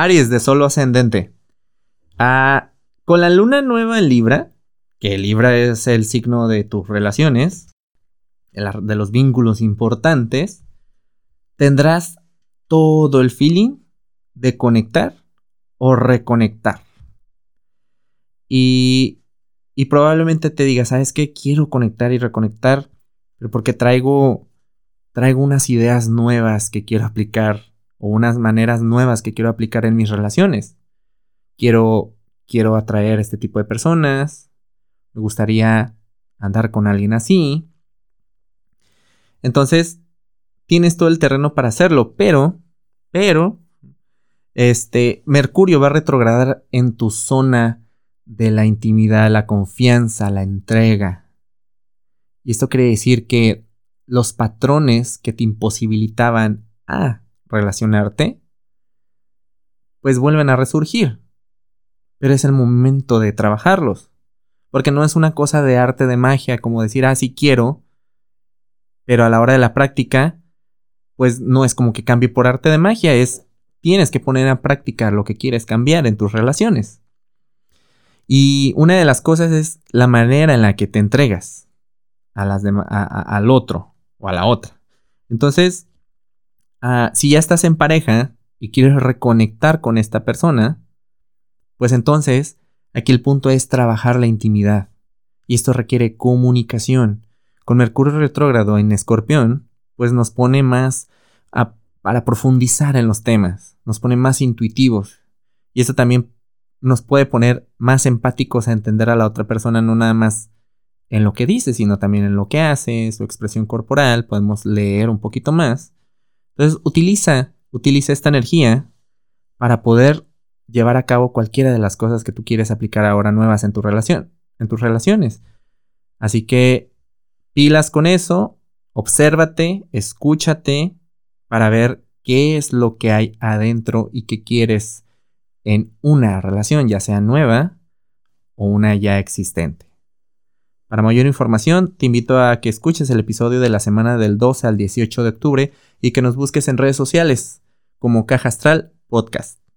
Aries de solo ascendente. Ah, con la luna nueva en Libra, que Libra es el signo de tus relaciones, de los vínculos importantes, tendrás todo el feeling de conectar o reconectar. Y, probablemente te digas, ¿sabes qué? Quiero conectar y reconectar, pero porque traigo, traigo unas ideas nuevas que quiero aplicar o unas maneras nuevas que quiero aplicar en mis relaciones. Quiero, quiero atraer a este tipo de personas, me gustaría andar con alguien así. Entonces, tienes todo el terreno para hacerlo, pero, pero, este, Mercurio va a retrogradar en tu zona de la intimidad, la confianza, la entrega. Y esto quiere decir que los patrones que te imposibilitaban a relacionarte, pues vuelven a resurgir. Pero es el momento de trabajarlos. Porque no es una cosa de arte de magia como decir, ah, sí quiero, pero a la hora de la práctica, pues no es como que cambie por arte de magia, es tienes que poner a práctica lo que quieres cambiar en tus relaciones. Y una de las cosas es la manera en la que te entregas a las al otro o a la otra. Entonces, ah, si ya estás en pareja y quieres reconectar con esta persona, pues entonces aquí el punto es trabajar la intimidad. Y esto requiere comunicación. Con Mercurio retrógrado en Escorpión, pues nos pone más para profundizar en los temas, nos pone más intuitivos. Y esto también nos puede poner más empáticos a entender a la otra persona, no nada más en lo que dice, sino también en lo que hace, su expresión corporal, podemos leer un poquito más. Entonces, utiliza, utiliza esta energía para poder llevar a cabo cualquiera de las cosas que tú quieres aplicar ahora nuevas en tu relación, en tus relaciones. Así que pilas con eso, obsérvate, escúchate para ver qué es lo que hay adentro y qué quieres en una relación, ya sea nueva o una ya existente. Para mayor información, te invito a que escuches el episodio de la semana del 12 al 18 de octubre y que nos busques en redes sociales como Caja Astral Podcast.